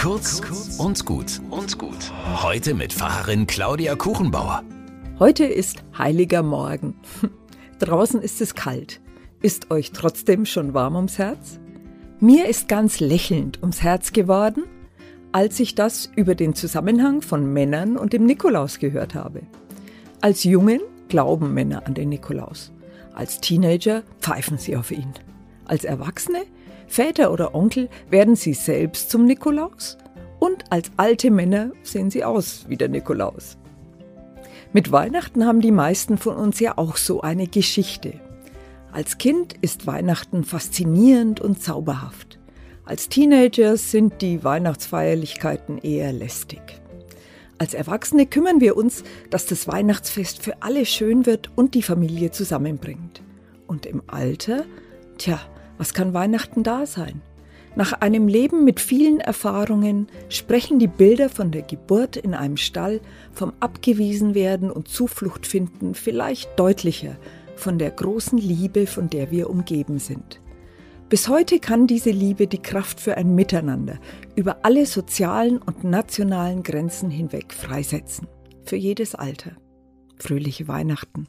Kurz und gut und gut. Heute mit Pfarrerin Claudia Kuchenbauer. Heute ist heiliger Morgen. Draußen ist es kalt. Ist euch trotzdem schon warm ums Herz? Mir ist ganz lächelnd ums Herz geworden, als ich das über den Zusammenhang von Männern und dem Nikolaus gehört habe. Als Jungen glauben Männer an den Nikolaus. Als Teenager pfeifen sie auf ihn. Als Erwachsene, Väter oder Onkel werden sie selbst zum Nikolaus. Und als alte Männer sehen sie aus wie der Nikolaus. Mit Weihnachten haben die meisten von uns ja auch so eine Geschichte. Als Kind ist Weihnachten faszinierend und zauberhaft. Als Teenager sind die Weihnachtsfeierlichkeiten eher lästig. Als Erwachsene kümmern wir uns, dass das Weihnachtsfest für alle schön wird und die Familie zusammenbringt. Und im Alter, tja, was kann Weihnachten da sein? Nach einem Leben mit vielen Erfahrungen sprechen die Bilder von der Geburt in einem Stall, vom Abgewiesenwerden und Zuflucht finden vielleicht deutlicher von der großen Liebe, von der wir umgeben sind. Bis heute kann diese Liebe die Kraft für ein Miteinander über alle sozialen und nationalen Grenzen hinweg freisetzen. Für jedes Alter. Fröhliche Weihnachten.